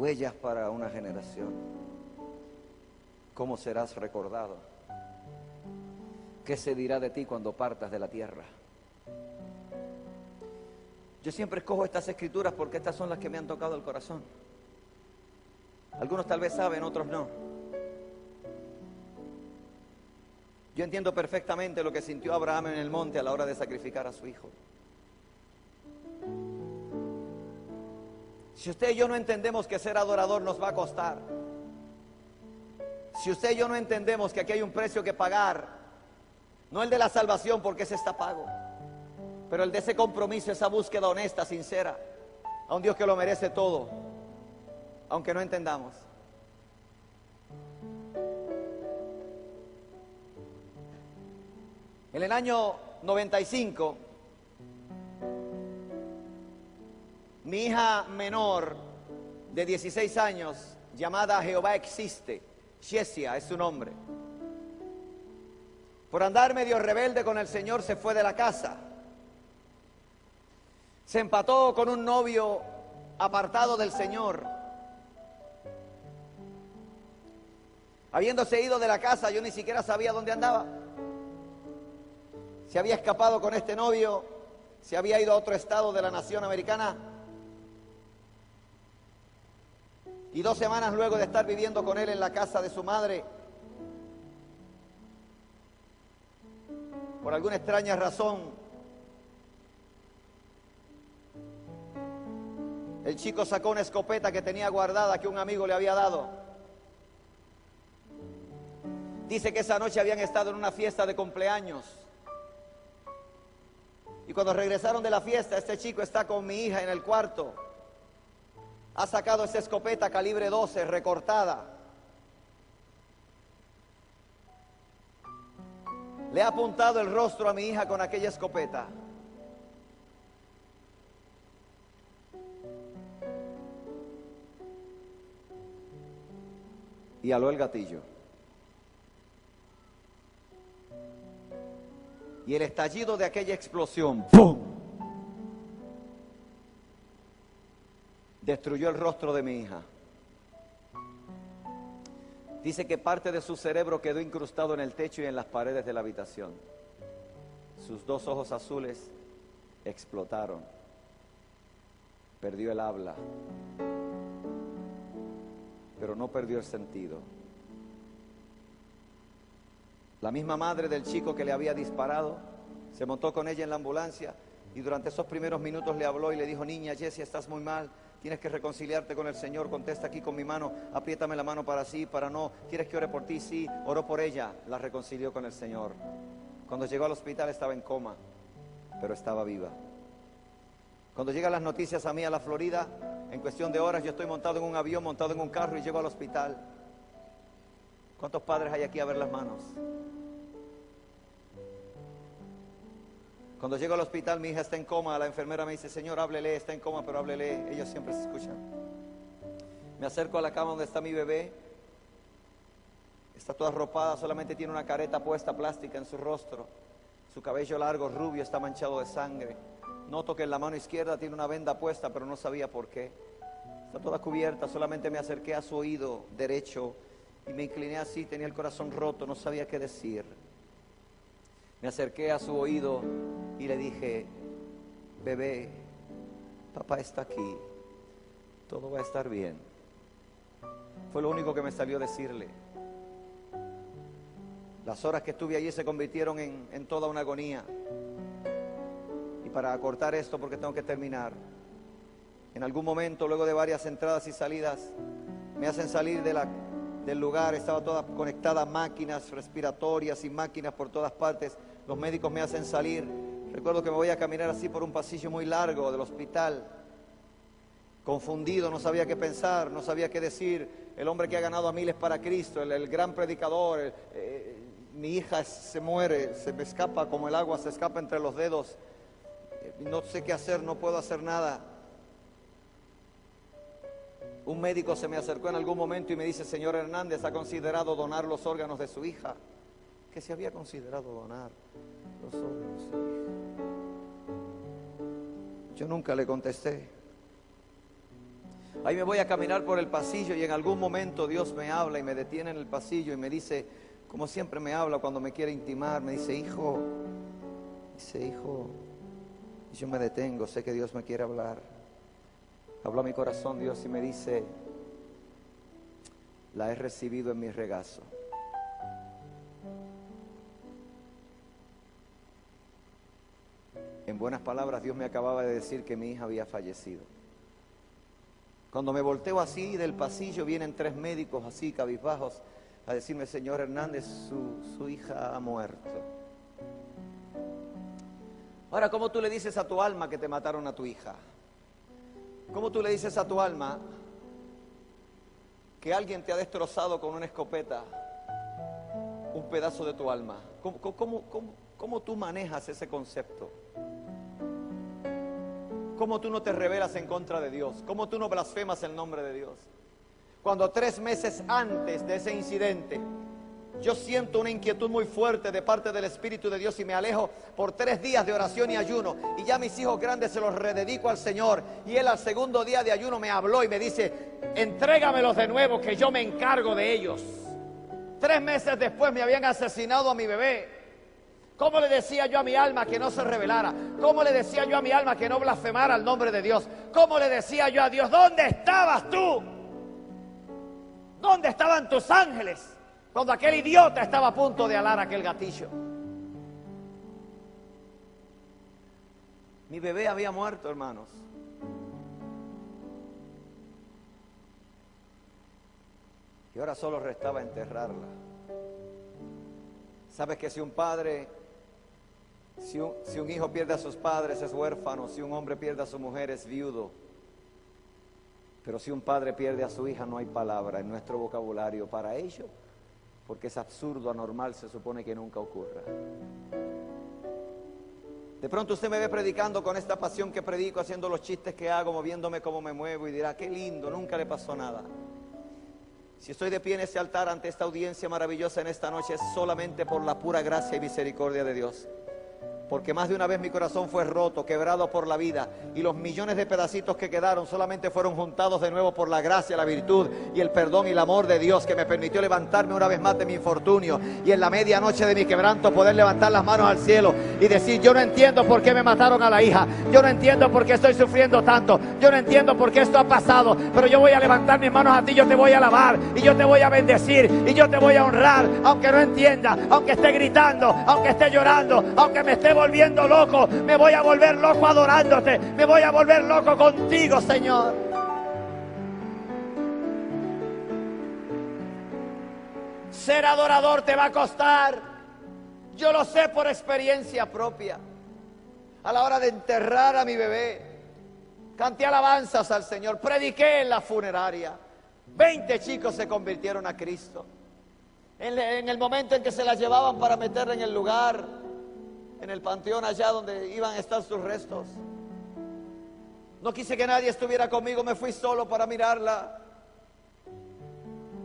huellas para una generación. ¿Cómo serás recordado? ¿Qué se dirá de ti cuando partas de la tierra? Yo siempre escojo estas escrituras porque estas son las que me han tocado el corazón. Algunos tal vez saben, otros no. Yo entiendo perfectamente lo que sintió Abraham en el monte a la hora de sacrificar a su hijo. Si usted y yo no entendemos que ser adorador nos va a costar, si usted y yo no entendemos que aquí hay un precio que pagar, no el de la salvación porque ese está pago, pero el de ese compromiso, esa búsqueda honesta, sincera, a un Dios que lo merece todo, aunque no entendamos. En el año 95, mi hija menor de 16 años, llamada Jehová existe, Shesia es su nombre, por andar medio rebelde con el Señor se fue de la casa. Se empató con un novio apartado del Señor. Habiéndose ido de la casa, yo ni siquiera sabía dónde andaba se había escapado con este novio, se había ido a otro estado de la nación americana. Y dos semanas luego de estar viviendo con él en la casa de su madre, por alguna extraña razón, el chico sacó una escopeta que tenía guardada que un amigo le había dado. Dice que esa noche habían estado en una fiesta de cumpleaños. Y cuando regresaron de la fiesta, este chico está con mi hija en el cuarto. Ha sacado esa escopeta calibre 12 recortada. Le ha apuntado el rostro a mi hija con aquella escopeta. Y aló el gatillo. Y el estallido de aquella explosión, ¡pum! Destruyó el rostro de mi hija. Dice que parte de su cerebro quedó incrustado en el techo y en las paredes de la habitación. Sus dos ojos azules explotaron. Perdió el habla, pero no perdió el sentido. La misma madre del chico que le había disparado se montó con ella en la ambulancia y durante esos primeros minutos le habló y le dijo, niña Jessie, estás muy mal, tienes que reconciliarte con el Señor, contesta aquí con mi mano, apriétame la mano para sí, para no, ¿quieres que ore por ti? Sí, oró por ella, la reconcilió con el Señor. Cuando llegó al hospital estaba en coma, pero estaba viva. Cuando llegan las noticias a mí a la Florida, en cuestión de horas yo estoy montado en un avión, montado en un carro y llego al hospital. ¿Cuántos padres hay aquí a ver las manos? Cuando llego al hospital, mi hija está en coma, la enfermera me dice, Señor, háblele, está en coma, pero háblele. Ellos siempre se escuchan. Me acerco a la cama donde está mi bebé. Está toda arropada, solamente tiene una careta puesta plástica en su rostro. Su cabello largo, rubio, está manchado de sangre. Noto que en la mano izquierda tiene una venda puesta, pero no sabía por qué. Está toda cubierta, solamente me acerqué a su oído derecho y me incliné así, tenía el corazón roto, no sabía qué decir. Me acerqué a su oído y le dije, bebé, papá está aquí, todo va a estar bien. Fue lo único que me salió decirle. Las horas que estuve allí se convirtieron en, en toda una agonía. Y para acortar esto, porque tengo que terminar, en algún momento, luego de varias entradas y salidas, me hacen salir del lugar, estaba toda conectada máquinas respiratorias y máquinas por todas partes. Los médicos me hacen salir. Recuerdo que me voy a caminar así por un pasillo muy largo del hospital. Confundido, no sabía qué pensar, no sabía qué decir. El hombre que ha ganado a miles para Cristo, el, gran predicador. Eh, mi hija se muere, se me escapa como el agua, se escapa entre los dedos. No sé qué hacer, no puedo hacer nada. Un médico se me acercó en algún momento y me dice, señor Hernández, ¿ha considerado donar los órganos de su hija? Que se había considerado donar los órganos de su hija. Yo nunca le contesté. Ahí me voy a caminar por el pasillo y en algún momento Dios me habla y me detiene en el pasillo y me dice, como siempre me habla cuando me quiere intimar, me dice, hijo, dice, hijo, y yo me detengo, sé que Dios me quiere hablar. Habla mi corazón Dios y me dice, la he recibido en mi regazo. En buenas palabras, Dios me acababa de decir que mi hija había fallecido. Cuando me volteo así del pasillo, vienen tres médicos así, cabizbajos, a decirme, señor Hernández, su, su hija ha muerto. Ahora, ¿cómo tú le dices a tu alma que te mataron a tu hija? ¿Cómo tú le dices a tu alma que alguien te ha destrozado con una escopeta un pedazo de tu alma? ¿Cómo, tú manejas ese concepto? ¿Cómo tú no te rebelas en contra de Dios? ¿Cómo tú no blasfemas el nombre de Dios? Cuando tres meses antes de ese incidente, yo siento una inquietud muy fuerte de parte del Espíritu de Dios y me alejo por tres días de oración y ayuno. Y ya mis hijos grandes se los rededico al Señor. Y Él al segundo día de ayuno me habló y me dice, entrégamelos de nuevo que yo me encargo de ellos. Tres meses después me habían asesinado a mi bebé. ¿Cómo le decía yo a mi alma que no se rebelara? ¿Cómo le decía yo a mi alma que no blasfemara el nombre de Dios? ¿Cómo le decía yo a Dios, ¿dónde estabas tú? ¿Dónde estaban tus ángeles cuando aquel idiota estaba a punto de alar aquel gatillo? Mi bebé había muerto, hermanos. Y ahora solo restaba enterrarla. ¿Sabes que si un padre si un, hijo pierde a sus padres es huérfano, si un hombre pierde a su mujer es viudo. Pero si un padre pierde a su hija no hay palabra en nuestro vocabulario para ello, porque es absurdo, anormal, se supone que nunca ocurra. De pronto usted me ve predicando con esta pasión que predico, haciendo los chistes que hago, moviéndome como me muevo y dirá, qué lindo, nunca le pasó nada. Si estoy de pie en este altar ante esta audiencia maravillosa en esta noche es solamente por la pura gracia y misericordia de Dios porque más de una vez mi corazón fue roto, quebrado por la vida, y los millones de pedacitos que quedaron solamente fueron juntados de nuevo por la gracia, la virtud y el perdón y el amor de Dios que me permitió levantarme una vez más de mi infortunio y en la medianoche de mi quebranto poder levantar las manos al cielo y decir, yo no entiendo por qué me mataron a la hija, yo no entiendo por qué estoy sufriendo tanto, yo no entiendo por qué esto ha pasado, pero yo voy a levantar mis manos a ti, yo te voy a alabar y yo te voy a bendecir y yo te voy a honrar, aunque no entienda, aunque esté gritando, aunque esté llorando, aunque me esté volviendo loco, me voy a volver loco adorándote, me voy a volver loco contigo, Señor. Ser adorador te va a costar. Yo lo sé por experiencia propia. A la hora de enterrar a mi bebé, canté alabanzas al Señor, prediqué en la funeraria. Veinte chicos se convirtieron a Cristo. En, el momento en que se la llevaban para meterla en el lugar, en el panteón allá donde iban a estar sus restos. No quise que nadie estuviera conmigo, me fui solo para mirarla.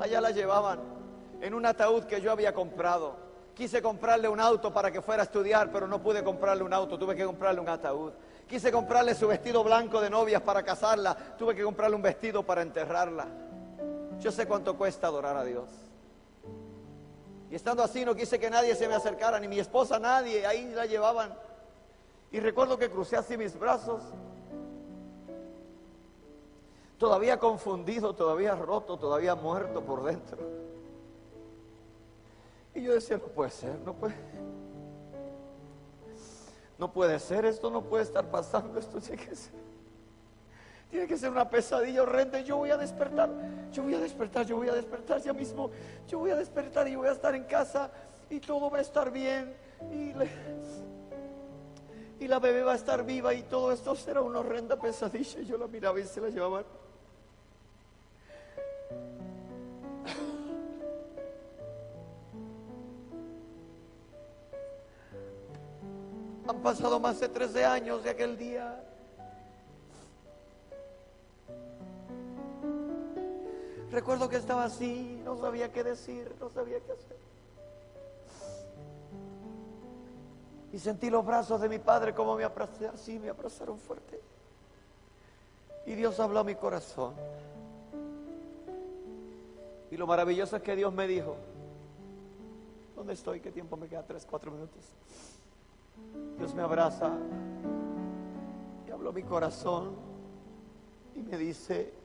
Allá la llevaban en un ataúd que yo había comprado. Quise comprarle un auto para que fuera a estudiar, pero no pude comprarle un auto, tuve que comprarle un ataúd. Quise comprarle su vestido blanco de novias para casarla, tuve que comprarle un vestido para enterrarla. Yo sé cuánto cuesta adorar a Dios. Y estando así no quise que nadie se me acercara, ni mi esposa, nadie, ahí la llevaban. Y recuerdo que crucé así mis brazos, todavía confundido, todavía roto, todavía muerto por dentro. Y yo decía, no puede ser, no puede. No puede ser, esto no puede estar pasando, esto tiene que ser. Tiene que ser una pesadilla horrenda. Yo voy a despertar, yo voy a despertar, yo voy a despertar ya mismo. Yo voy a despertar y voy a estar en casa y todo va a estar bien. Y, y la bebé va a estar viva y todo esto será una horrenda pesadilla. Yo la miraba y se la llevaban. Han pasado más de 13 años de aquel día. Recuerdo que estaba así, no sabía qué decir, no sabía qué hacer. Y sentí los brazos de mi padre como me abrazaron así, me abrazaron fuerte. Y Dios habló a mi corazón. Y lo maravilloso es que Dios me dijo, ¿dónde estoy? ¿Qué tiempo me queda? Tres, cuatro minutos. Dios me abraza y habló mi corazón y me dice,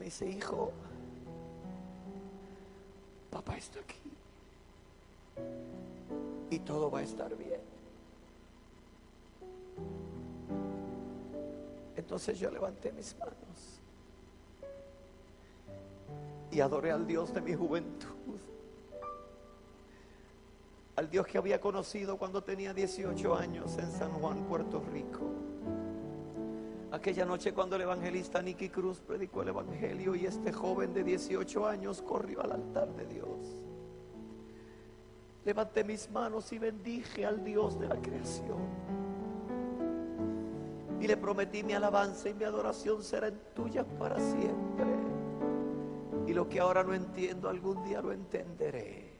me dice, hijo, papá está aquí y todo va a estar bien. Entonces yo levanté mis manos y adoré al Dios de mi juventud, al Dios que había conocido cuando tenía 18 años en San Juan, Puerto Rico. Aquella noche cuando el evangelista Nicky Cruz predicó el Evangelio y este joven de 18 años corrió al altar de Dios. Levanté mis manos y bendije al Dios de la creación. Y le prometí mi alabanza y mi adoración serán tuyas para siempre. Y lo que ahora no entiendo, algún día lo entenderé.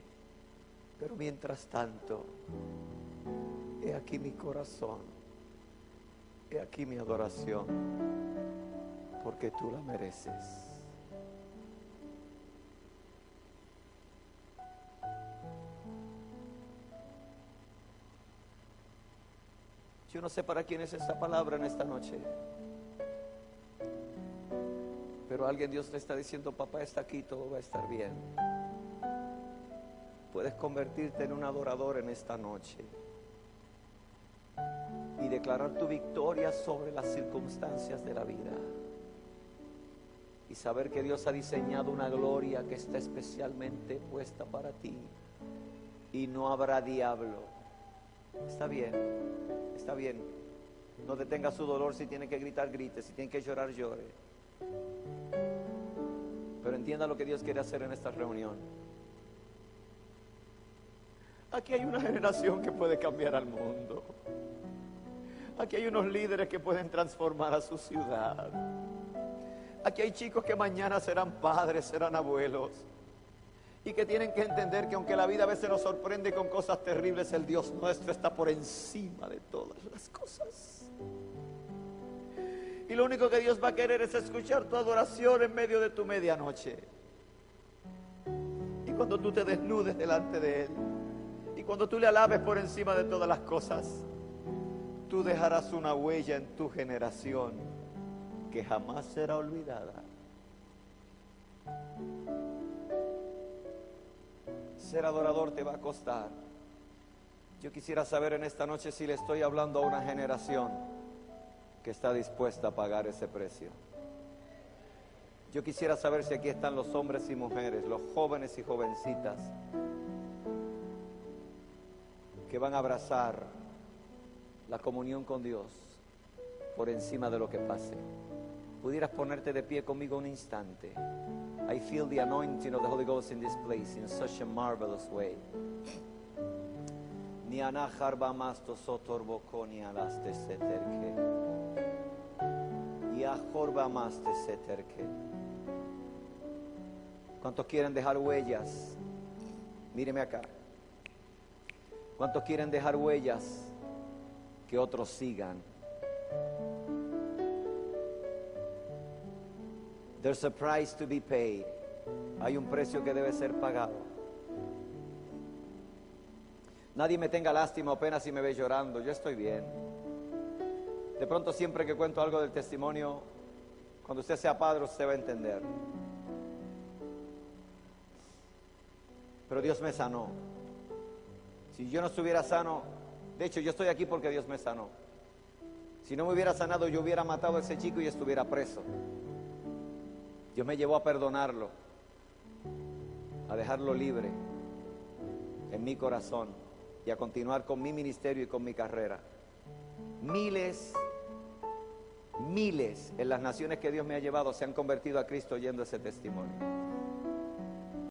Pero mientras tanto, he aquí mi corazón, he aquí mi adoración, porque tú la mereces. Yo no sé para quién es esta palabra en esta noche. Pero alguien Dios le está diciendo, papá está aquí, todo va a estar bien. Puedes convertirte en un adorador en esta noche declarar tu victoria sobre las circunstancias de la vida. Y saber que Dios ha diseñado una gloria que está especialmente puesta para ti. Y no habrá diablo. Está bien está bien. No detenga su dolor si tiene que gritar, grite, si tiene que llorar, llore. Pero entienda lo que Dios quiere hacer en esta reunión. Aquí hay una generación que puede cambiar al mundo. Aquí hay unos líderes que pueden transformar a su ciudad. Aquí hay chicos que mañana serán padres, serán abuelos y que tienen que entender que aunque la vida a veces nos sorprende con cosas terribles, el Dios nuestro está por encima de todas las cosas. Y lo único que Dios va a querer es escuchar tu adoración en medio de tu medianoche. Y cuando tú te desnudes delante de Él, y cuando tú le alabes por encima de todas las cosas, tú dejarás una huella en tu generación que jamás será olvidada. Ser adorador te va a costar. Yo quisiera saber en esta noche si le estoy hablando a una generación que está dispuesta a pagar ese precio. Yo quisiera saber si aquí están los hombres y mujeres, los jóvenes y jovencitas, que van a abrazar la comunión con Dios por encima de lo que pase. Pudieras ponerte de pie conmigo un instante. I feel the anointing of the Holy Ghost in this place in such a marvelous way. ¿Cuántos quieren dejar huellas? Míreme acá. ¿Cuántos quieren dejar huellas que otros sigan? There's a price to be paid. Hay un precio que debe ser pagado. Nadie me tenga lástima o pena si me ve llorando. Yo estoy bien. De pronto siempre que cuento algo del testimonio, cuando usted sea padre, usted va a entender. Pero Dios me sanó. Si yo no estuviera sano, de hecho yo estoy aquí porque Dios me sanó. Si no me hubiera sanado, yo hubiera matado a ese chico y estuviera preso. Dios me llevó a perdonarlo, a dejarlo libre en mi corazón y a continuar con mi ministerio y con mi carrera. Miles, miles en las naciones que Dios me ha llevado se han convertido a Cristo oyendo ese testimonio.